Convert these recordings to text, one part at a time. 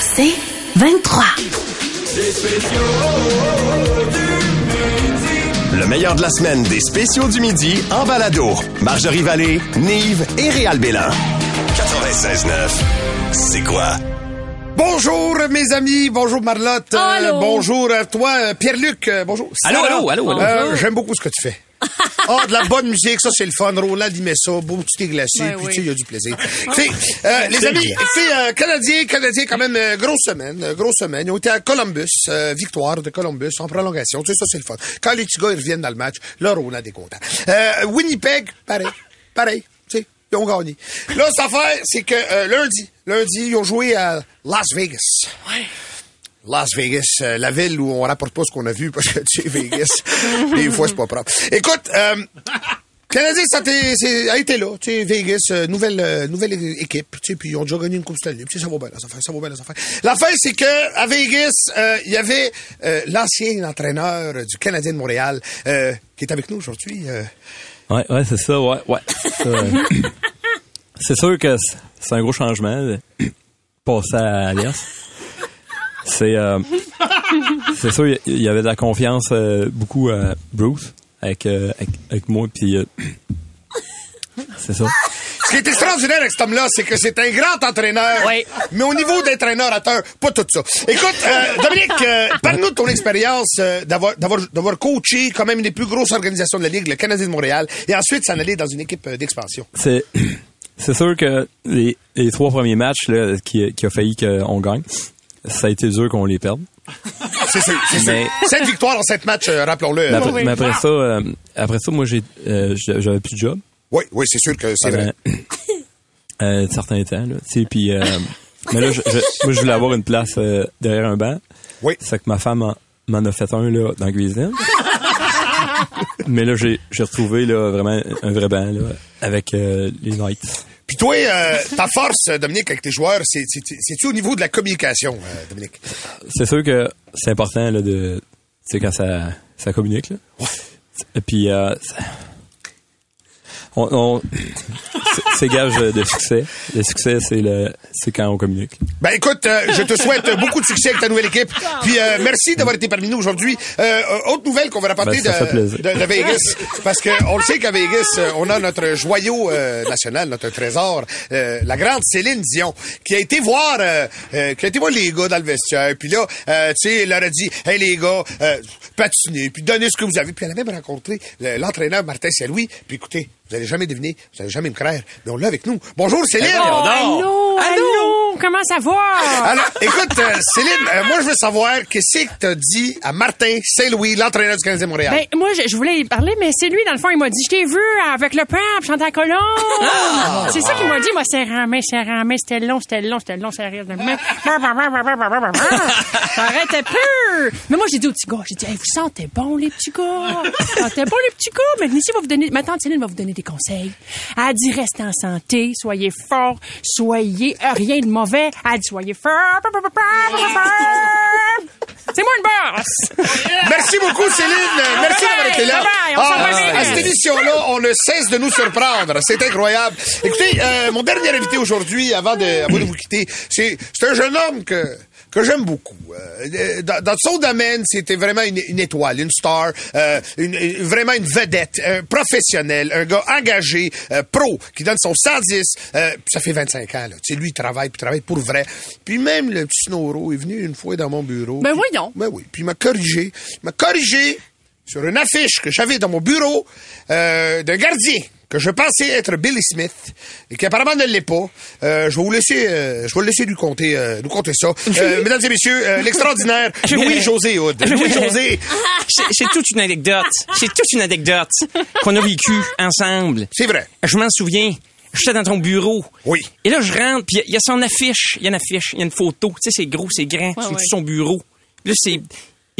C'est 23. Le meilleur de la semaine des spéciaux du midi en balado. Marjorie Vallée, Nive et Réal Bélan. 96.9. C'est quoi? Bonjour mes amis, bonjour Marlotte, euh, bonjour à toi euh, Pierre-Luc, euh, bonjour. Allô, allô, allô, allô. Euh, J'aime beaucoup ce que tu fais. Ah, de la bonne musique, ça c'est le fun. Roland il met ça, beau petit thé glacé, Ben puis oui. tu sais, il y a du plaisir. Tu sais, euh, les amis, écoutez, euh, Canadiens, Canadiens quand même, euh, grosse semaine, euh, grosse semaine. Ils ont été à Columbus, euh, victoire de Columbus en prolongation. Tu sais, ça c'est le fun. Quand les petits gars ils reviennent dans le match, là Roland est content. Euh, Winnipeg, pareil, pareil, tu sais, ils ont gagné. Là, cette affaire, c'est que euh, lundi, lundi, ils ont joué à Las Vegas. Las Vegas, euh, la ville où on rapporte pas ce qu'on a vu parce que tu sais, Vegas, des fois, c'est pas propre. Écoute, euh, Canadien, ça a été- là, tu sais, Vegas, euh, nouvelle, euh, nouvelle équipe, tu sais, puis ils ont déjà gagné une Coupe Stanley, puis ça va bien, affaires, ça va bien, les affaires. L'affaire, c'est que à Vegas, euh, il y avait l'ancien entraîneur du Canadien de Montréal qui est avec nous aujourd'hui. Ouais, ouais, c'est ça, ouais, ouais. C'est ça, sûr que c'est- un gros changement passer à l'Est. C'est euh, c'est sûr, il y avait de la confiance euh, beaucoup à Bruce avec, euh, avec, avec moi, puis euh, c'est ça. Ce qui est extraordinaire avec cet homme-là, c'est que c'est un grand entraîneur. Oui. Mais au niveau d'entraîneur à terre, pas tout ça. Écoute, euh, Dominique, euh, parle-nous de ton expérience euh, d'avoir, d'avoir, d'avoir coaché quand même une des plus grosses organisations de la Ligue, le Canadien de Montréal, et ensuite s'en aller dans une équipe euh, d'expansion. C'est c'est sûr que les, les trois premiers matchs là, qui, qui a failli qu'on gagne, ça a été dur qu'on les perde. C'est sûr, c'est sûr. Mais- Sept victoires en sept matchs, euh, rappelons-le. Mais Euh, après, mais après ça, euh, après ça, moi j'ai euh, j'avais plus de job. Oui, oui, c'est sûr que c'est vrai. Euh, de certains temps, là. Tu sais, puis... euh, mais là, je, je- moi, je voulais avoir une place euh, derrière un banc. Oui. C'est que ma femme en- m'en a fait un, là, dans la cuisine. mais là, j'ai j'ai retrouvé, là, vraiment un vrai banc, là, avec euh, les Knights. Puis toi, euh, ta force, Dominique, avec tes joueurs, c'est, c'est, c'est-tu au niveau de la communication, euh, Dominique? C'est sûr que c'est important, là, de... Tu sais, quand ça, ça communique, là. Et puis, euh, ça- on, on- c'est- gage de succès. Le succès, c'est le, c'est quand on communique. Ben écoute, euh, je te souhaite beaucoup de succès avec ta nouvelle équipe. Puis euh, merci d'avoir été parmi nous aujourd'hui. Euh, euh, autre nouvelle qu'on va rapporter Ben, de, de, de Vegas, parce que on le sait qu'à Vegas, euh, on a notre joyau euh, national, notre trésor, euh, la grande Céline Dion, qui a été voir, qui a été voir les gars dans le vestiaire. Puis là, euh, tu sais, elle leur a dit, hey les gars, euh, patinez, puis donnez ce que vous avez. Puis elle a même rencontré le- l'entraîneur Martin Saint-Louis. Puis écoutez, vous allez jamais deviner, vous allez jamais me croire, mais on l'a avec nous. Bonjour Céline. Oh, allô, allô, comment ça va? Alors, écoute, euh, Céline, euh, moi, je veux savoir qu'est-ce que t'as dit à Martin Saint-Louis, l'entraîneur du Canadien Montréal? Ben, moi, je, je voulais y parler, mais c'est lui, dans le fond, il m'a dit, je t'ai vu avec le pap, chanter à colon. c'est ça qu'il m'a dit, moi, c'est ramé, c'est ramé, c'était long, c'était long, c'était long, c'était rien. Ça arrêtait plus. Mais moi, j'ai dit aux petits gars, j'ai dit, hey, vous sentez bon, les petits gars? Vous sentez bon, les petits gars? Mais ici, va vous donner, ma tante Céline va vous donner des conseils. Elle dit, restez en santé, soyez forts, soyez euh, rien de mauvais. Elle dit, soyez forts. C'est moi une bosse. Merci beaucoup, Céline. Merci d'avoir été là. Ah, à cette émission-là, on ne cesse de nous surprendre. C'est incroyable. Écoutez, euh, mon dernier invité aujourd'hui, avant de, avant de vous quitter, c'est un jeune homme que que j'aime beaucoup. Euh, dans, dans son domaine, c'était vraiment une, une étoile, une star, euh, une, une- vraiment une vedette, un professionnel, un gars engagé, euh, pro, qui donne son 110. Euh, ça fait 25 ans. Là. Tu sais, lui, il travaille, puis il travaille pour vrai. Puis même le petit Snoro est venu une fois dans mon bureau. Ben Puis- voyons. ben oui. Puis il m'a corrigé. Il m'a corrigé sur une affiche que j'avais dans mon bureau euh, d'un gardien que je pensais être Billy Smith et qui apparemment ne l'est pas. Euh, je vais vous laisser, euh, je vais le laisser lui compter, euh, nous compter ça. Euh, mesdames et messieurs, euh, l'extraordinaire Louis-José Hood. Louis-José, C'est c'est toute une anecdote. C'est toute une anecdote qu'on a vécue ensemble. c'est vrai. Je m'en souviens. J'étais dans ton bureau. Oui. Et là, je rentre, puis il y, a son affiche. Il y a une affiche, il y a une photo. Tu sais, c'est gros, c'est grand, sur ouais. son bureau? Là, c'est...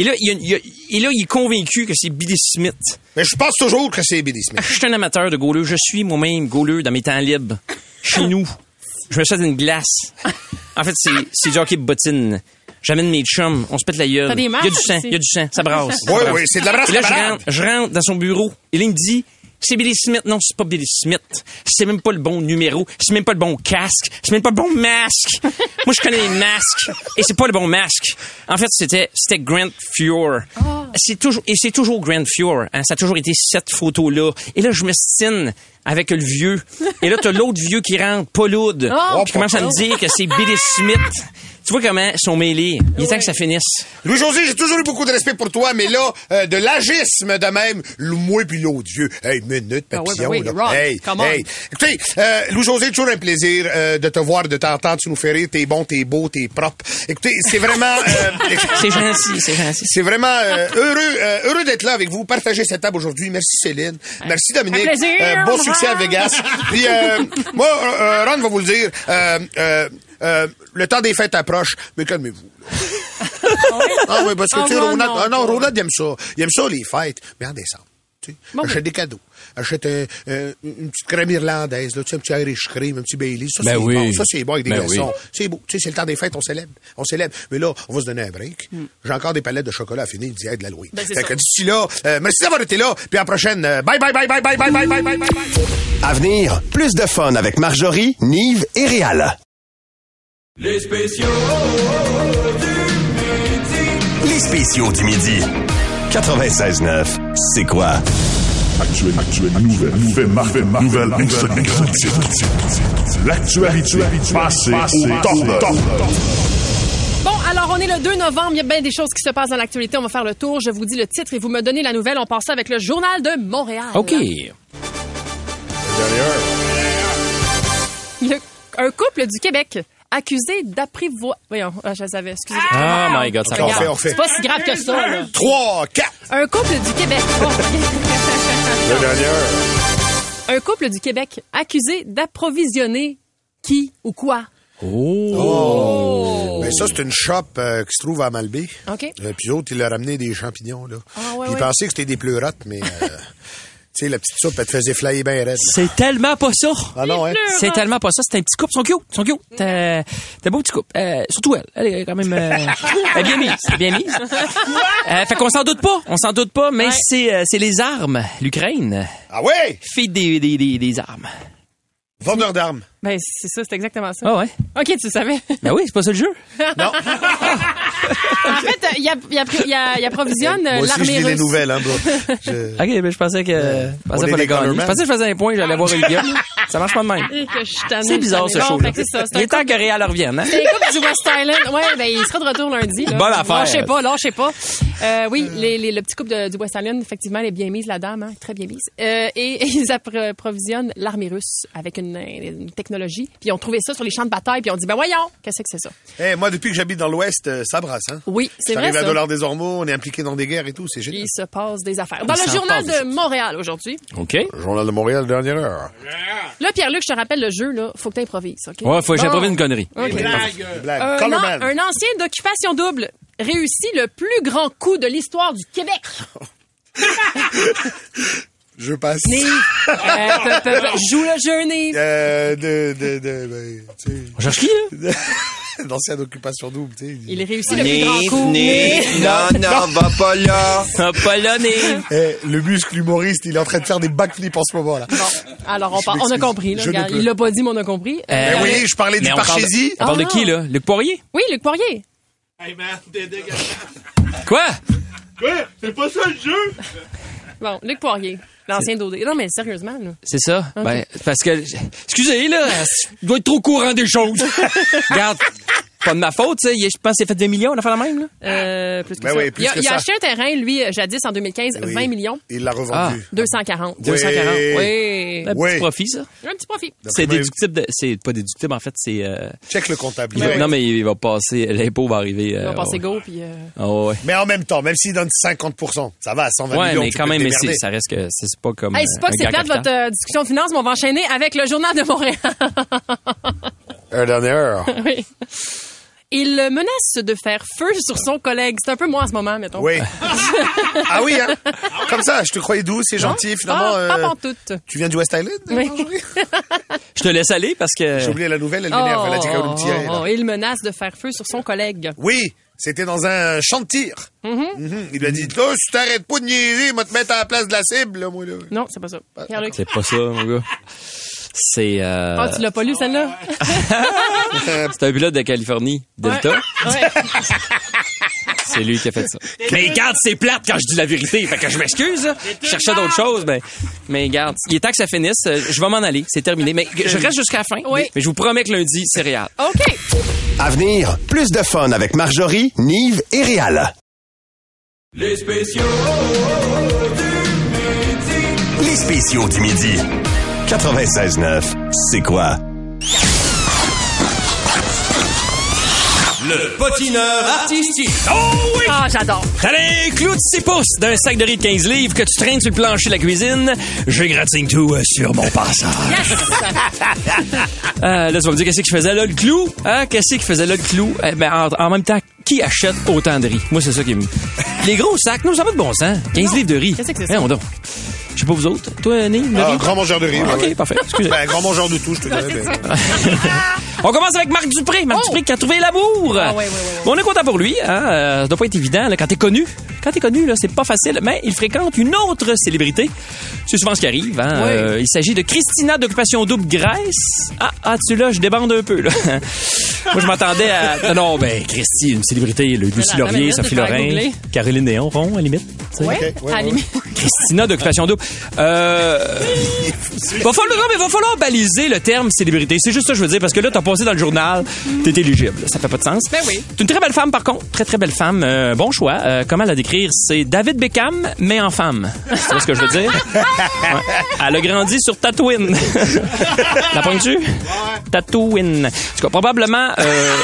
Et là, il, y a- il y a- et là, il est convaincu que c'est Billy Smith. Mais je pense toujours que c'est Billy Smith. Je suis un amateur de goaleux. Je suis moi-même goaleux dans mes temps libres. Chez nous. Je me fais une glace. En fait, c'est, c'est jockey bottine. J'amène mes chums, on se pète la gueule. Il y a du sang, il y a du sang, ça brasse. Oui, oui, c'est de la brasse Et là, je rentre, je rentre dans son bureau. Et là, il me dit, C'est Billy Smith. Non, c'est pas Billy Smith. C'est même pas le bon numéro. C'est même pas le bon casque. C'est même pas le bon masque. Moi, je connais les masques. Et c'est pas le bon masque. En fait, c'était, c'était Grant Fuhr. C'est toujours, et c'est toujours Grant Fuhr. Hein. Ça a toujours été cette photo-là. Et là, je me stine avec le vieux. Et là, t'as l'autre vieux qui rentre, pas lourd. Oh. Qui commence à me dire que c'est Billy Smith. Tu vois comment ils sont mêlés? Il est temps que ça finisse. Louis-José, j'ai toujours eu beaucoup de respect pour toi, mais là, euh, de l'agisme de même, le moi puis vieux. Hey, minute, Ah ouais, papillon, ben oui, là. Ron, hey, come on. hey. Écoutez, euh, Louis-José, toujours un plaisir euh, de te voir, de t'entendre, tu nous fais rire, t'es bon, t'es beau, t'es propre. Écoutez, c'est vraiment... euh, C'est gentil, c'est gentil. C'est vraiment euh, heureux, euh, heureux d'être là avec vous, partager cette table aujourd'hui. Merci Céline, merci Dominique. Un plaisir. Euh, bon succès à Vegas. Puis euh, moi, euh, Ron va vous le dire. Euh, euh, euh, le temps des fêtes approche, mais calmez-vous. ah oui, parce que Ah tu sais, Ronald, non, ah non. Ronald il aime ça. Il aime ça les fêtes, mais en décembre. Tu sais, Bon, achète des cadeaux. Achète un- un- une petite crème irlandaise, là, tu sais, un petit Irish cream, un petit Bailey. Ça, Ben c'est oui. bon. Ça, c'est bon avec des Ben glaçons. oui. C'est beau. Tu sais, c'est le temps des fêtes, on célèbre. On célèbre. Mais là, on va se donner un break. J'ai encore des palettes de chocolat à finir. Il dit, hey, de la louer. Ben, fait ça. que d'ici là, euh, merci d'avoir été là. Puis à la prochaine. euh, bye, bye, bye, bye, bye, bye, bye, bye, bye, bye, bye. À venir, plus de fun avec Marjorie, Nive et Réal. Les spéciaux du midi. Les spéciaux du midi. 96.9, c'est quoi? Actuel, actuel, nouvelle, nouvelle, nouvelle, nouvelle, nouvelle, L'actualité, top. Bon, alors on est le 2 novembre, il y a bien des choses qui se passent dans l'actualité. On va faire le tour. Je vous dis le titre et vous me donnez la nouvelle. On passe avec le journal de Montréal. OK. Le- un couple du Québec accusé d'apprivoisement. Voyons, ah, je le savais, excusez. Oh my God, ça On fait, on fait. C'est pas si grave que ça, là. 3, 4. Un couple du Québec. un couple du Québec accusé d'approvisionner qui ou quoi? Oh. Ben, ça, c'est une shop euh, qui se trouve à Malbé. OK. Euh, puis l'autre, il leur ramené des champignons, là. Ah, ouais, puis il ouais. pensait que c'était des pleurotes, mais... euh, sais, la petite soupe, elle te faisait flyer bien raide. C'est tellement pas ça. Ah non, hein? C'est tellement pas ça. C'est un petit couple. Ils sont cute. Ils sont cute. T'as t'as beau petit couple. Euh, surtout elle. Elle est quand même... euh, elle est bien mise. Elle est bien mise. Euh, fait qu'on s'en doute pas. On s'en doute pas, mais Ouais. c'est euh, c'est les armes. L'Ukraine. Ah ouais? Fille des, des, des, des armes. Vendeur d'armes. Ben, c'est ça, c'est exactement ça. Ah ouais? OK, tu savais. Ben oui, c'est pas ça le jeu. Non. en fait, euh, il y a, il y a, il y a, il y a provisionne euh, Moi aussi, je l'armée lis les russe. nouvelles, hein, bro. Je- OK, ben je pensais que... je pensais le gagner. Je pensais que je faisais un point, j'allais voir une gueule. Ça marche pas de même. C'est bizarre, ce show-là. Il est temps que Réal revienne, hein? C'est couple du West Island. Ouais, ben, il sera de retour lundi. Là. Bonne affaire. Lâchez pas, lâchez pas. Euh, oui, les, les- le petit couple de- du West Island, effectivement, elle est bien mise, la dame, hein, très bien mise. Euh, et, et ils approvisionnent l'armée russe avec une, une technologie. Puis ils ont trouvé ça sur les champs de bataille, puis ils ont dit, ben voyons, qu'est-ce que c'est ça? Eh, moi, depuis que j'habite dans l'Ouest, euh, ça brasse, hein? Oui, c'est vrai J'arrive à ça. Dollar des Ormeaux, on est impliqué dans des guerres et tout, c'est génial. Il se passe des affaires. Dans Il le journal de Montréal aujourd'hui, OK. Journal de Montréal, dernière heure. là, Pierre-Luc, je te rappelle le jeu, là, faut que tu improvises, OK? Ouais, faut que Bon. j'improvise une connerie. Blague. Un, an- un ancien d'occupation double réussit le plus grand coup de l'histoire du Québec. Je passe. Nive, euh, joue le jeu, Nive. Euh, de, de, de, ben, tu sais, On cherche qui, là? d'ancienne occupation double, tu sais. Il réussit le plus grand coup. non, non, va pas là. Va pas là, Nive. Eh, le muscle humoriste, il est en train de faire des backflips en ce moment, là. Bon, alors on, par- on a compris. Là, Regarde, il l'a pas dit, mais on a compris. Euh, Ben oui, je parlais du Mais on parle de- Parchésie. On parle de qui, là? Luc Poirier? oui, Luc Poirier. Quoi? C'est pas ça le jeu! Bon, Luc Poirier, l'ancien d'OD. Non, mais sérieusement, là. C'est ça? Ben, parce que, excusez, là, je dois être trop courant des choses. Regarde, pas de ma faute, tu sais. Je pense qu'il a fait 2 millions, on a fait la même, là. Euh, plus que Ben ça. oui, plus il a, que il a ça. acheté un terrain, lui, euh, jadis, en 2015, Oui. 20 millions. Il l'a revendu. 240. 240. Oui. Un Oui. petit profit, ça. Un petit profit. C'est déductible de, c'est pas déductible, en fait, c'est, euh, Check le comptable. va- non, mais il va passer, l'impôt va arriver. Il euh, va passer ouais. go, puis... euh, Ah ouais. Mais en même temps, même s'il donne 50% ça va à 120 Ouais, millions. mais tu quand peux même, mais ça reste que c'est pas comme. Hey, c'est pas euh, que un c'est plate capital. votre euh, discussion de finance, mais on va enchaîner avec le journal de Montréal. Un dernier heure. oui. Il menace de faire feu sur son collègue. C'est un peu moi en ce moment, mettons. Oui. ah oui, hein? Comme ça, je te croyais douce et gentil, finalement. Pas, euh, pas pantoute. tu viens du West Island? Oui. Marjorie? Je te laisse aller parce que. J'ai oublié la nouvelle, elle m'énerve. Elle a dit qu'elle Oh, me tirait, oh, là. oh, il menace de faire feu sur son collègue. Oui, C'était dans un champ de tir. Mhm. Il lui a dit, là, si t'arrêtes pas de niaiser, il va te mettre à la place de la cible, là, moi, là. Non, c'est pas ça. C'est pas ça, mon gars. C'est euh, Ah, tu l'as pas lu, celle-là? c'est un pilote de Californie, Delta. Ouais. C'est lui qui a fait ça. Mais garde, c'est plate quand je dis la vérité. Fait que je m'excuse. Je cherchais d'autres choses, mais, mais garde, il est temps que ça finisse. Euh, Je vais m'en aller. C'est terminé. Mais je reste jusqu'à la fin. Oui. Mais je vous promets que lundi, c'est réel. OK. À venir, plus de fun avec Marjorie, Nive et Réal. Les spéciaux du midi. Les spéciaux du midi. 96.9, c'est quoi? Le potineur artistique. Oh oui! Ah, j'adore. T'as les clous de 6 pouces d'un sac de riz de 15 livres que tu traînes sur le plancher de la cuisine. Je gratigne tout euh, sur mon passage. Yes! Euh, là, tu vas me dire qu'est-ce qu'il faisait là, le clou? Hein? Qu'est-ce qu'il faisait là, le clou? Eh ben, en, en même temps, qui achète autant de riz? Moi, c'est ça qui me... Les gros sacs, non, ça n'a pas de bon sens. 15 livres de riz. Qu'est-ce que c'est ça? Je sais pas vous autres. Toi, le Ah, grand mangeur de riz. ouais, OK, ouais. parfait. Excusez. Ben, grand mangeur de tout, je te dirais. ben. On commence avec Marc Dupré. Marc Dupré qui a trouvé l'amour. Oh! Ah, ouais, ouais, on est content pour lui. Hein? Euh, ça doit pas être évident là, quand t'es connu. Quand t'es connu, là, c'est pas facile. Mais il fréquente une autre célébrité. C'est souvent ce qui arrive. Hein? Oui. Euh, il s'agit de Christina d'Occupation Double Grèce. Ah, ah, tu là, je débande un peu. Là. Moi, je m'attendais à... Non, non, ben, Christy, une célébrité. Le Lucie Laurier, Sophie Lorrain. Caroline Néon, Ron, à la limite. ouais, à limite. Christina d'Occupation Double. Euh... va falloir, non, mais va falloir baliser le terme célébrité. C'est juste ça que je veux dire, parce que là, t'as passé dans le journal, t'es éligible. Ça fait pas de sens. Ben oui. C'est une très belle femme, par contre. Très, très belle femme. Euh, bon choix. Euh, comment la décrire? C'est David Beckham, mais en femme. C'est ce que je veux dire? Ouais. Elle a grandi sur Tatooine. la pointu? Tatooine. En tout cas, probablement... euh,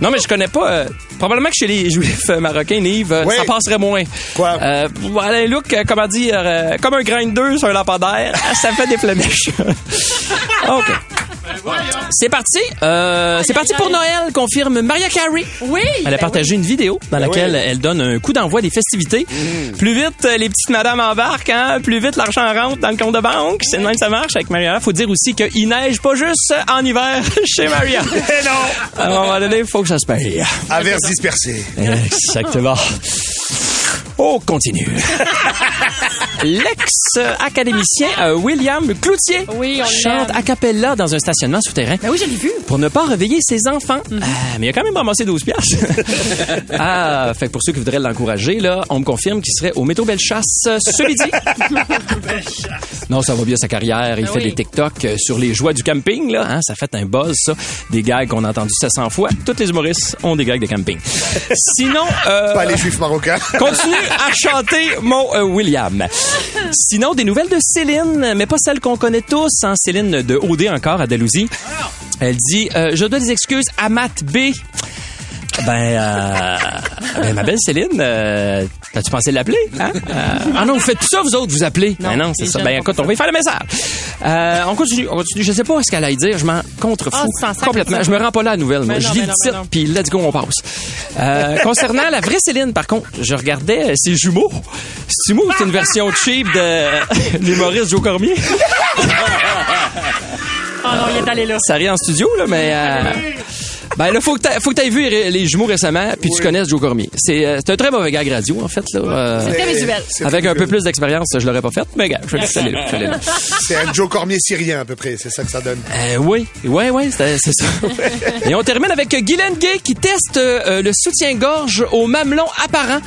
Non, mais je connais pas. Probablement que chez les juifs euh, marocains, Yves, euh, Oui. ça passerait moins. Quoi? Euh, voilà un look, euh, comment dire, euh, comme un grinder sur un lampadaire. Ça fait des flémèches. OK. C'est parti. Euh, c'est parti pour Noël, confirme Maria Carey. Oui! Elle a ben partagé une vidéo dans laquelle oui. elle donne un coup d'envoi des festivités. Plus vite euh, les petites madames embarquent, hein, plus vite l'argent rentre dans le compte de banque. C'est de même que ça marche avec Maria. Faut dire aussi qu'il neige pas juste en hiver chez Maria. Eh non! À un moment donné, il faut que ça se paye. Averse dispersé. Exactement. Oh, continue. L'ex-académicien euh, William Cloutier Oui, on chante a cappella dans un stationnement souterrain Ben oui, je l'ai vu. pour ne pas réveiller ses enfants. Ah, mais il a quand même ramassé 12 piastres. ah, fait que pour ceux qui voudraient l'encourager, là, on me confirme qu'il serait au Métro Bellechasse euh, ce midi. non, ça va bien sa carrière. Il Ah fait oui. des TikTok euh, sur les joies du camping, là. Hein, ça fait un buzz, ça. Des gags qu'on a entendus 700 fois. Tous les humoristes ont des gags de camping. Sinon, euh, Pas les juifs marocains. Continue à chanter mon euh, William. Sinon, des nouvelles de Céline, mais pas celles qu'on connaît tous. Hein. Céline de OD encore à Dalhousie. Elle dit euh, Je dois des excuses à Matt B. Ben, euh, ben, ma belle Céline, as-tu pensé l'appeler? Hein? Euh, ah non, vous faites tout ça, vous autres, vous appelez. Non, ben non, c'est ça. Ben écoute, on va y faire le message. Euh, on continue, on continue. Je sais pas ce qu'elle allait dire, je m'en contrefous. Ah, complètement. Je me rends pas là à la nouvelle, moi. Ben je lis ben le ben titre, puis let's go, on passe. Euh, concernant la vraie Céline, par contre, je regardais euh, ses jumeaux. Ses jumeaux, c'est une version cheap de l'humoriste Joe Cormier? Oh non, il est allé là. Ça rit en studio, là, mais... ben là, faut que faut que t'aies vu les jumeaux récemment, puis tu connaisses Joe Cormier. C'est euh, c'est un très mauvais gag radio, en fait. Là, euh, Très visuel. C'est avec un peu plus d'expérience, je l'aurais pas fait, mais gars, je là. C'est un Joe Cormier syrien, à peu près. C'est ça que ça donne. Euh, oui, oui, oui, c'est c'est ça. Et on termine avec Guylaine Gay qui teste euh, le soutien-gorge au mamelon apparent.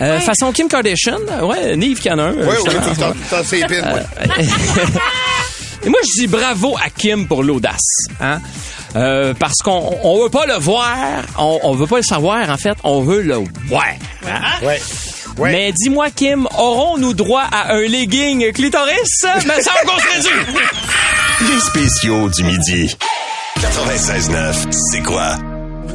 Euh, Façon Kim Kardashian. Ouais, Nive qui en a un. Oui, oui, tout le temps, tout le temps, c'est épine, ouais. Et moi, je dis bravo à Kim pour l'audace. Hein? Euh, parce qu'on on veut pas le voir, on, on veut pas le savoir, en fait, on veut le voir. hein? Ouais. Ouais. Mais dis-moi, Kim, aurons-nous droit à un legging clitoris? Mais ça, on se réduit. Les spéciaux du midi. 96.9, c'est quoi?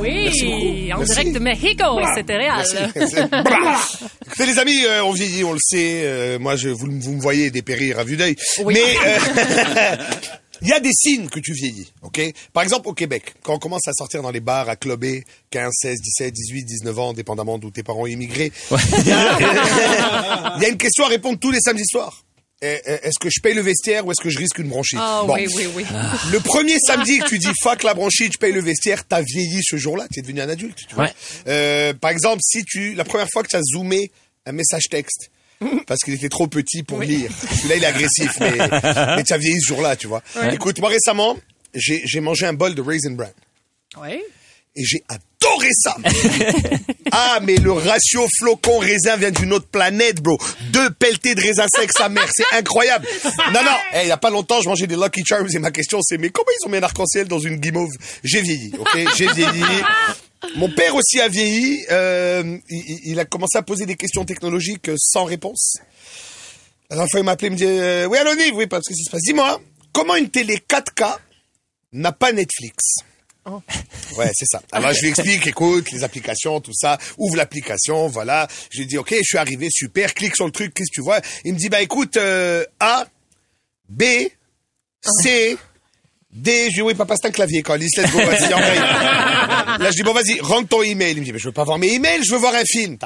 Oui, en Merci. direct de Mexico, c'était réel. C'est- Blah! Écoutez, les amis, euh, on vieillit, on le sait. Euh, moi, je, vous, vous me voyez dépérir à vue d'œil. Oui. Mais euh, il y a des signes que tu vieillis, OK? Par exemple, au Québec, quand on commence à sortir dans les bars, à clubber, 15, 16, 17, 18, 19 ans, dépendamment d'où tes parents ont immigré, il y, a- il y a une question à répondre tous les samedis soirs. Eh, eh, est-ce que je paye le vestiaire ou est-ce que je risque une bronchite Ah Bon. oui, oui, oui. Le premier samedi que tu dis fuck la bronchite, je paye le vestiaire, t'as vieilli ce jour-là, tu es devenu un adulte. Tu vois Ouais. Euh, par exemple, si tu la première fois que tu as zoomé un message texte parce qu'il était trop petit pour lire. Celui-là, il est agressif, mais, mais tu as vieilli ce jour-là, tu vois. Écoute, moi récemment, j'ai j'ai mangé un bol de raisin bran Oui. Et j'ai adoré ça. ah, mais le ratio flocon raisin vient d'une autre planète, bro. Deux pelletés de raisin sec, sa mère, c'est incroyable. Non, non, il y a pas longtemps, je mangeais des Lucky Charms et ma question c'est, mais comment ils ont mis un arc-en-ciel dans une guimauve? J'ai vieilli, ok? J'ai vieilli. Mon père aussi a vieilli. Euh, il, a commencé à poser des questions technologiques euh, sans réponse. La dernière fois, il m'a appelé, il me dit, euh, oui, anonyme, oui, parce que ça se passe. Dis-moi, comment une télé 4K n'a pas Netflix? Ouais, c'est ça. Alors je lui explique, écoute, les applications, tout ça, ouvre l'application, voilà. Je lui dis, ok, je suis arrivé, super, clique sur le truc, qu'est-ce que tu vois? Il me dit, bah écoute, euh, A, B, C, D. Je dis, oui, papa, c'est un clavier, quand let's go, vas-y, envoie. Là, je dis, bon, vas-y, rentre ton email. Il me dit, mais je veux pas voir mes emails, je veux voir un film.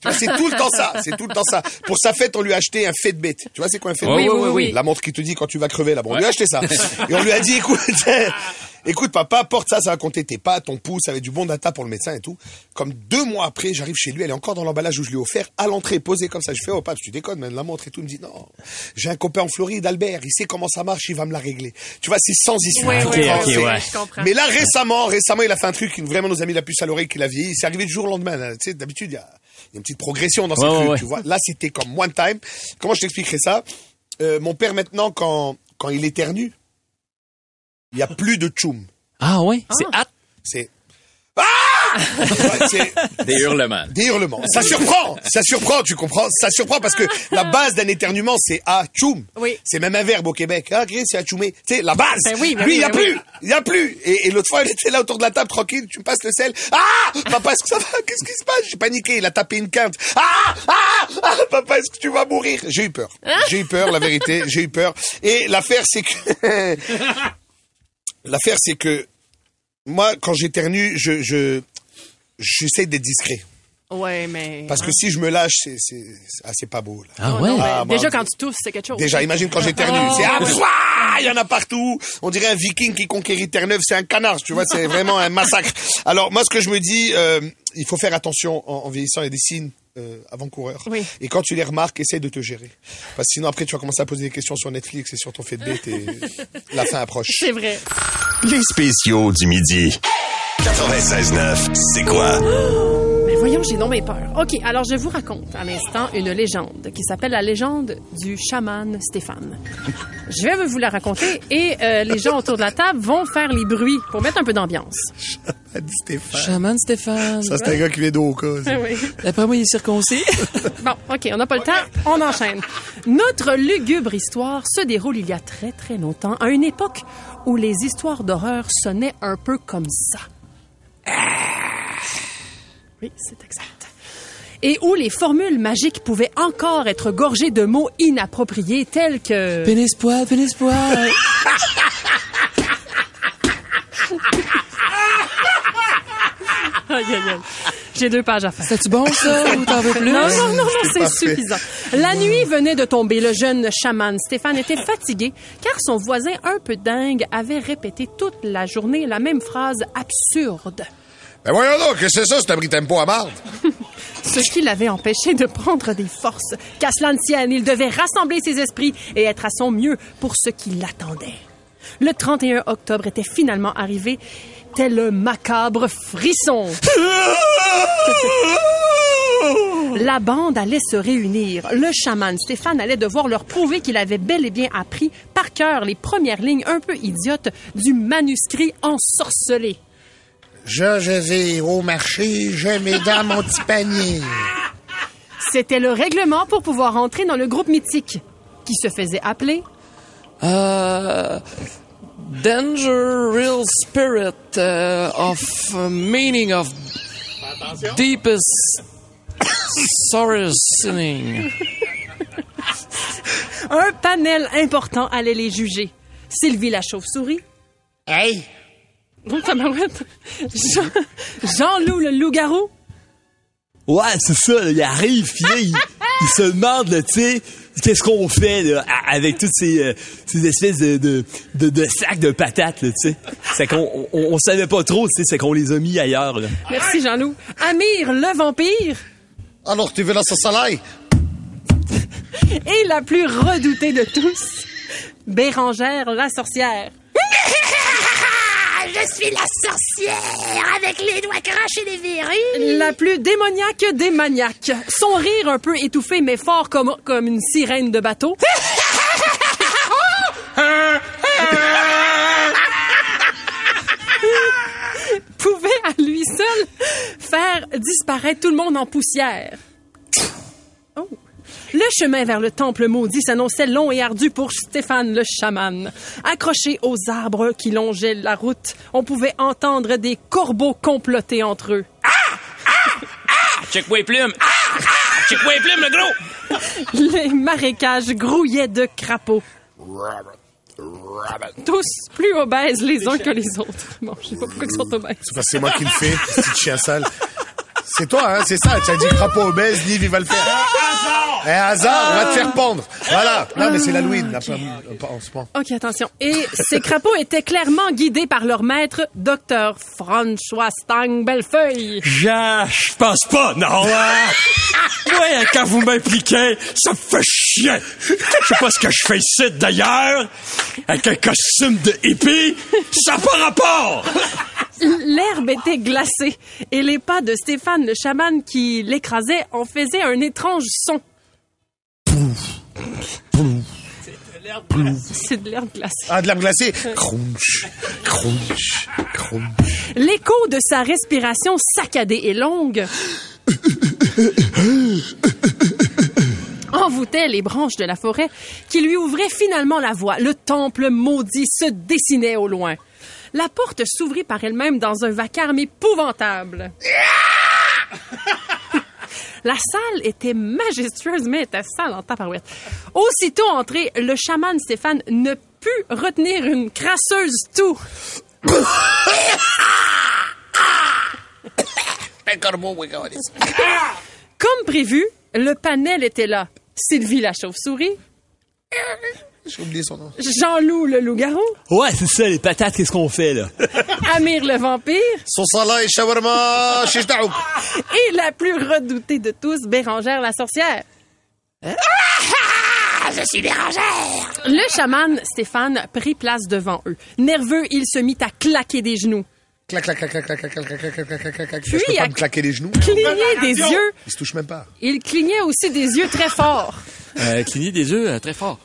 Tu vois, c'est tout le temps ça, c'est tout le temps ça. Pour sa fête, on lui a acheté un Fitbit. Tu vois, c'est quoi un Fitbit Oui, oui, oui, oui. La montre qui te dit quand tu vas crever, là. Bon, on lui a acheté ça. Et on lui a dit, écoute, écoute, papa, porte ça, ça va compter tes pas, ton pouce, avec du bon data pour le médecin et tout. Comme deux mois après, j'arrive chez lui, elle est encore dans l'emballage où je lui ai offert, à l'entrée, posée comme ça. Je fais, oh, papa, tu déconnes, même la montre et tout. Il me dit, non, j'ai un copain en Floride, Albert, il sait comment ça marche, il va me la régler. Tu vois, c'est sans histoire. Ouais, Tu ouais, comprends, ok, c'est- ouais. Mais là, récemment, récemment, il a fait un truc qui vraiment nous a mis la puce à l'oreille qu'il a vieilli. C'est arrivé du jour au lendemain. Tu sais, d'habitude, il y a une petite progression dans Ouais, ouais, tu vois. Là, c'était comme one time. Comment je t'expliquerai ça? Euh, mon père, maintenant, quand, quand il éternue, il y a plus de tchoum. Ah ouais, c'est hâte. C'est, ah! Ouais, Des hurlements. des hurlements. Ça surprend, ça surprend, tu comprends? Ça surprend parce que la base d'un éternuement, c'est à tchoum. Oui. C'est même un verbe au Québec. Ah, Chris, c'est à tchoumer. Tu sais, la base. Ben oui, ben Lui, oui, il y a ben plus. oui. Il y a plus. Et, et l'autre fois, il était là autour de la table, tranquille. Tu me passes le sel. Ah! Papa, est-ce que ça va? Qu'est-ce qui se passe? J'ai paniqué. Il a tapé une quinte. Ah! Ah! Ah! Papa, est-ce que tu vas mourir? J'ai eu peur. J'ai eu peur, la vérité. J'ai eu peur. Et l'affaire, c'est que, l'affaire, c'est que, moi, quand j'éternue, je, je, j'essaie d'être discret. Ouais, mais. Parce que si je me lâche, c'est, c'est, c'est, ah, c'est pas beau, là. Ah Oh ouais? Ah, moi, déjà, quand tu tousses, c'est quelque chose. Déjà, imagine quand j'éternue. Oh. C'est ah, il y en a partout. On dirait un viking qui conquérit Terre-Neuve. C'est un canard, tu vois. C'est vraiment un massacre. Alors, moi, ce que je me dis, euh, il faut faire attention en, en vieillissant. Il y a des signes euh, avant-coureurs. Oui. Et quand tu les remarques, essaie de te gérer. Parce que sinon, après, tu vas commencer à poser des questions sur Netflix et sur ton Fitbit et la fin approche. C'est vrai. Les spéciaux du midi. 96.9, c'est quoi? Mais voyons, j'ai donc bien peur. OK, alors je vous raconte à l'instant une légende qui s'appelle la légende du chaman Stéphane. Je vais vous la raconter et euh, les gens autour de la table vont faire les bruits pour mettre un peu d'ambiance. Dit Stéphane. Chaman Stéphane. Ça, c'est un gars qui vient d'Oka. Oui. D'après moi, il est circoncis. Bon, OK, on n'a pas le temps, on enchaîne. Notre lugubre histoire se déroule il y a très très longtemps, à une époque où les histoires d'horreur sonnaient un peu comme ça. Oui, c'est exact. Et où les formules magiques pouvaient encore être gorgées de mots inappropriés tels que... pénis poil, pénis poil. Aïe, aïe, aïe. J'ai deux pages à faire. C'est-tu bon, ça, ou t'en veux plus? Non, non, non, non, c'est suffisant. La nuit venait de tomber. Le jeune chaman Stéphane était fatigué car son voisin un peu dingue avait répété toute la journée la même phrase absurde. Ben voyons donc, que c'est ça, c'est un bris tempo à marde? Ce qui l'avait empêché de prendre des forces. Qu'à cela ne tienne, il devait rassembler ses esprits et être à son mieux pour ce qui l'attendait. Le 31 octobre était finalement arrivé, tel un macabre frisson. La bande allait se réunir. Le chaman Stéphane allait devoir leur prouver qu'il avait bel et bien appris par cœur les premières lignes un peu idiotes du manuscrit ensorcelé. Je, je vais au marché, je mets dans mon petit panier. C'était le règlement pour pouvoir entrer dans le groupe mythique, qui se faisait appeler Euh, danger, real spirit uh, of uh, meaning of deepest sorrowing. un panel important allait les juger. Sylvie la chauve-souris, Hey! Tabarouette. Jean- Jean-Loup le loup-garou, Ouais, c'est ça, là, il arrive, puis là, il, il se demande, tu sais, qu'est-ce qu'on fait là, avec toutes ces, euh, ces espèces de, de, de, de sacs de patates, tu sais. C'est qu'on on, on savait pas trop, tu sais, c'est qu'on les a mis ailleurs. Là. Merci, Jean-Loup. Amir, le vampire, Alors, tu veux ce soleil? et la plus redoutée de tous, Bérangère, la sorcière. Je suis la sorcière avec les doigts crachés des verrues. La plus démoniaque des maniaques. Son rire un peu étouffé mais fort comme, comme une sirène de bateau. pouvait à lui seul faire disparaître tout le monde en poussière. Oh. Le chemin vers le temple maudit s'annonçait long et ardu pour Stéphane le chaman. Accroché aux arbres qui longeaient la route, on pouvait entendre des corbeaux comploter entre eux. Check-moi les plumes. Ah! Ah! Check-moi les plumes, le gros. Les marécages grouillaient de crapauds. Tous plus obèses les uns que les autres. Bon, je sais pas pourquoi ils sont obèses. C'est moi qui le fais, petit chien sale. C'est toi, hein, c'est ça. Tu as dit crapaud obèse, Nive, il va le faire. Un hasard, on va te faire pondre. Voilà. Non, mais c'est l'Halloween, là, pas, pas en ce moment. OK, attention. Et ces crapauds étaient clairement guidés par leur maître, Dr. François Stang Bellefeuille. Ja, je pense pas, non. hein? ouais, quand vous m'impliquez, ça me fait chier. Je sais pas ce que je fais ici, d'ailleurs. Avec un costume de hippie, ça n'a pas rapport. L'herbe était glacée et les pas de Stéphane le chaman qui l'écrasait en faisaient un étrange son. C'est de l'herbe glacée. Ah, de l'herbe glacée. Crunch, crunch, crunch. L'écho de sa respiration saccadée et longue envoûtait les branches de la forêt qui lui ouvraient finalement la voie. Le temple maudit se dessinait au loin. La porte s'ouvrit par elle-même dans un vacarme épouvantable. La salle était majestueuse, mais était sale en taparouette. Aussitôt entré, le chaman Stéphane ne put retenir une crasseuse toux. Comme prévu, le panel était là. Sylvie la chauve-souris, J'ai oublié son nom. Jean-Loup le loup-garou, Ouais, c'est ça, les patates, qu'est-ce qu'on fait, là? Amir le vampire Son soleil, shawarma, et la plus redoutée de tous, Bérangère la sorcière. Ah, je suis Bérangère. Le chaman Stéphane prit place devant eux. Nerveux, il se mit à claquer des genoux, Clac, clac, clac, clac, clac, clac, clac, clac, clac, clac, clac, clac, clac. Puis, Je peux pas me claquer les genoux. cligner des yeux. Il se touche même pas. Il clignait aussi des yeux très forts. Euh, cligner des yeux euh, très fort.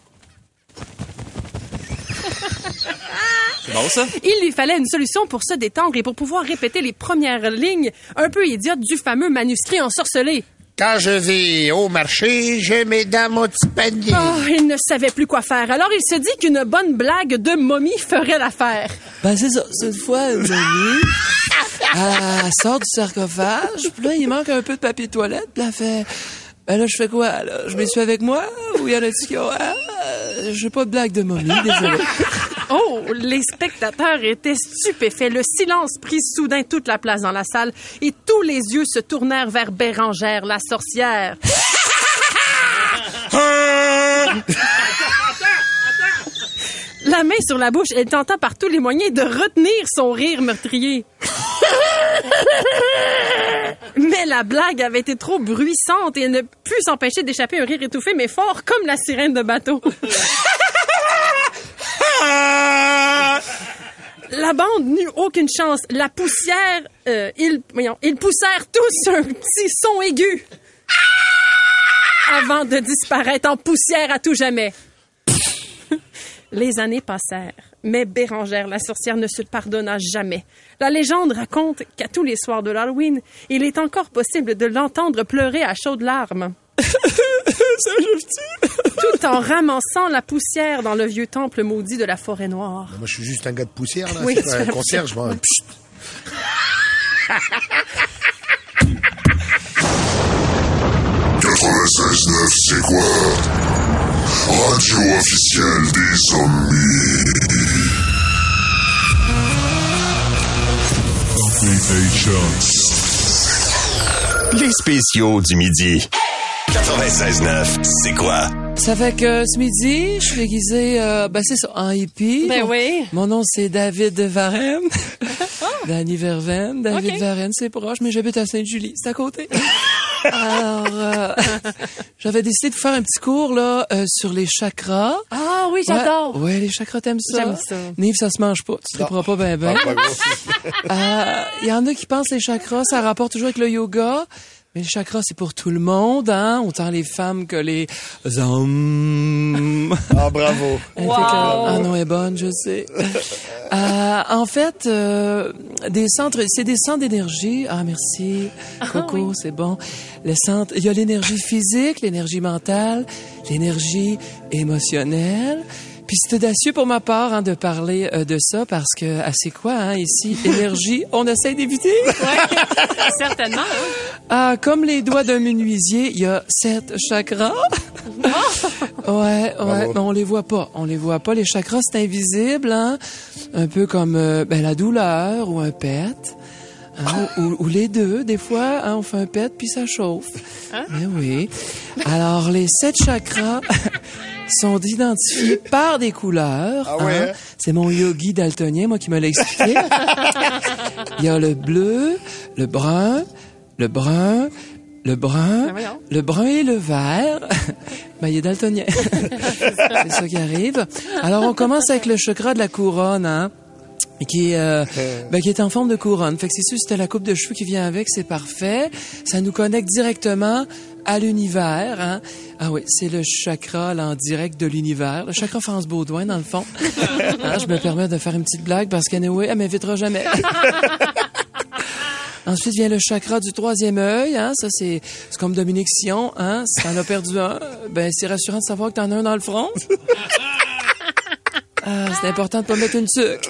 C'est bon, ça? Il lui fallait une solution pour se détendre et pour pouvoir répéter les premières lignes un peu idiotes du fameux manuscrit ensorcelé. Quand je vais au marché, je mets dans mon petit panier. Oh, il ne savait plus quoi faire. Alors il se dit qu'une bonne blague de momie ferait l'affaire. Ben, c'est ça. Cette fois, une momie, elle sort du sarcophage, puis là, il manque un peu de papier de toilette, puis elle fait... Ben là, je fais quoi, là? Je suis avec moi? Ou y en a-tu qui ont... Ah, j'ai pas de blague de momie, désolé. Oh, les spectateurs étaient stupéfaits. Le silence prit soudain toute la place dans la salle et tous les yeux se tournèrent vers Bérangère, la sorcière. La main sur la bouche, elle tenta par tous les moyens de retenir son rire meurtrier. La blague avait été trop bruissante et ne put s'empêcher d'échapper un rire étouffé mais fort comme la sirène de bateau. La bande n'eut aucune chance. La poussière, euh, ils, voyons, ils poussèrent tous un petit son aigu avant de disparaître en poussière à tout jamais. Les années passèrent, mais Bérangère, la sorcière, ne se pardonna jamais. La légende raconte qu'à tous les soirs de l'Halloween, il est encore possible de l'entendre pleurer à chaudes larmes. Tout en ramassant la poussière dans le vieux temple maudit de la forêt noire. Moi, je suis juste un gars de poussière, là. Oui, c'est un fais- concierge, moi. Psst. c'est quoi? Radio officielle des zombies. Les spéciaux du midi. 96.9, c'est quoi? Ça fait que ce midi, je suis déguisé, euh, ben c'est ça, en hippie. Ben oui. Mon nom, c'est David Varenne. Danny Verven. David Ok. Varenne, c'est proche, mais j'habite à Sainte-Julie, c'est à côté. Alors, euh, j'avais décidé de faire un petit cours, là, euh, sur les chakras. Ah oui, j'adore. Ouais, ouais, les chakras, t'aimes ça? J'aime ça. Nive, ça se mange pas. Tu te prends pas ben ben. Euh, Il y en a qui pensent les chakras, ça rapporte toujours avec le yoga. Mais les chakras, c'est pour tout le monde, hein? Autant les femmes que les hommes. Ah, bravo. Ah non, elle est bonne, je sais. Euh, en fait, euh, des centres, c'est des centres d'énergie. Ah, merci. Coco, c'est bon. Les centres, il y a l'énergie physique, l'énergie mentale, l'énergie émotionnelle. Puis c'est audacieux pour ma part hein, de parler euh, de ça parce que, ah, c'est quoi, hein, ici, énergie, on essaie d'éviter? Certainement. hein. Ah, comme les doigts d'un menuisier, il y a sept chakras. ouais, ouais, mais on les voit pas. On les voit pas. Les chakras, c'est invisible, hein. Un peu comme euh, ben, la douleur ou un pet. hein, ou, ou les deux, des fois, hein, on fait un pet puis ça chauffe. Mais oui. Alors, les sept chakras sont identifiés par des couleurs. Ah ouais, hein. C'est mon yogi daltonien, moi, qui me l'a expliqué. Il y a le bleu, le brun, le brun, le brun, voyons. le brun et le vert. ben, il est daltonien. c'est ça qui arrive. Alors, on commence avec le chakra de la couronne, hein qui est, euh, ben, qui est en forme de couronne. Fait que c'est sûr, t'as la coupe de cheveux qui vient avec, c'est parfait. Ça nous connecte directement à l'univers. Hein? Ah oui, c'est le chakra là, en direct de l'univers. Le chakra France Baudouin, dans le fond. Hein, je me permets de faire une petite blague parce qu'anyway, elle m'invitera jamais. Ensuite vient le chakra du troisième œil, hein. Ça, c'est, c'est comme Dominique Sion, hein. Si t'en as perdu un, ben, c'est rassurant de savoir que t'en as un dans le front. Ah, c'est important de pas mettre une sucre.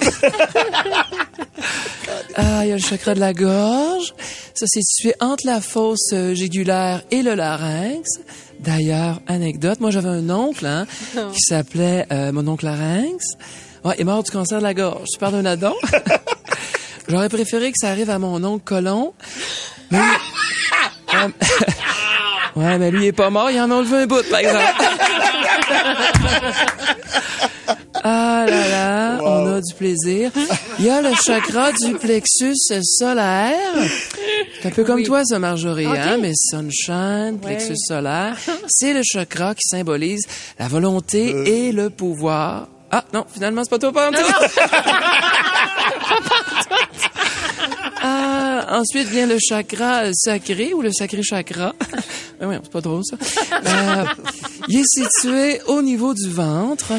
Ah, il y a le chakra de la gorge. Ça, c'est situé entre la fosse euh, jugulaire et le larynx. D'ailleurs, anecdote, moi, j'avais un oncle, hein, qui s'appelait euh, mon oncle larynx. Ouais, il est mort du cancer de la gorge. Tu parles d'un adon? J'aurais préféré que ça arrive à mon oncle Colon. Mais... Ouais, mais lui, il est pas mort. Il en a enlevé un bout, par exemple. Ah là là, on a du plaisir. Il y a le chakra du plexus solaire. C'est un peu comme toi, ça, Marjorie, hein? Mais sunshine, plexus solaire, c'est le chakra qui symbolise la volonté et le pouvoir. Ah, non, finalement, c'est pas toi, pas ensuite vient le chakra sacré ou le sacré chakra. Ben oui, c'est pas drôle ça. Euh, il est situé au niveau du ventre.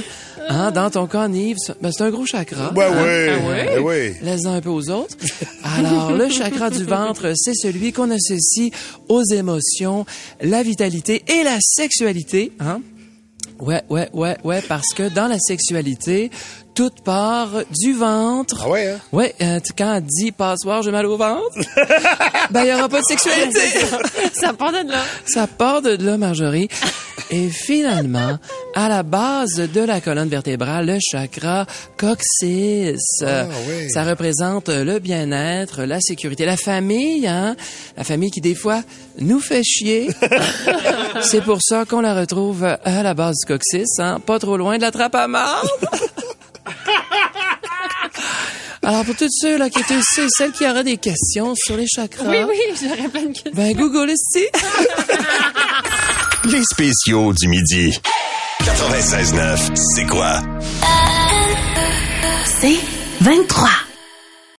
Hein, dans ton cas, Nive, c'est- ben, c'est un gros chakra. Ouais, hein. ouais. Ben oui. Laisse-en un peu aux autres. Alors, le chakra du ventre, c'est celui qu'on associe aux émotions, la vitalité et la sexualité. Hein? Ouais, ouais, ouais, ouais, parce que dans la sexualité, tout part du ventre. Ah ouais, hein? Ouais, euh, quand elle dit passoire, j'ai mal au ventre, ben, il y aura pas de sexualité. Ça part de là. Ça part de là, Marjorie. Et finalement, à la base de la colonne vertébrale, le chakra coccyx. Ah, oui. Ça représente le bien-être, la sécurité, la famille, hein? La famille qui, des fois, nous fait chier. C'est pour ça qu'on la retrouve à la base du coccyx, hein? Pas trop loin de la trappe à marde. Alors, pour tous ceux là, qui étaient ceux et celles qui auraient des questions sur les chakras, Oui, oui, j'aurais plein de questions. ben Google ici. Les spéciaux du midi. 96.9, c'est quoi? C'est 23.